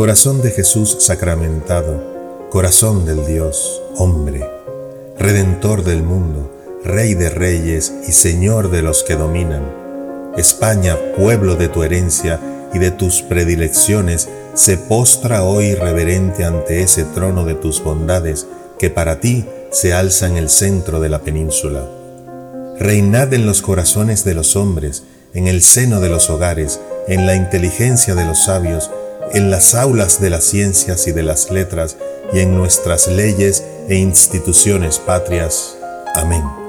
Corazón de Jesús sacramentado, corazón del Dios, hombre, Redentor del mundo, Rey de reyes y Señor de los que dominan. España, pueblo de tu herencia y de tus predilecciones, se postra hoy reverente ante ese trono de tus bondades que para ti se alza en el centro de la península. Reinad en los corazones de los hombres, en el seno de los hogares, en la inteligencia de los sabios, en las aulas de las ciencias y de las letras, y en nuestras leyes e instituciones patrias. Amén.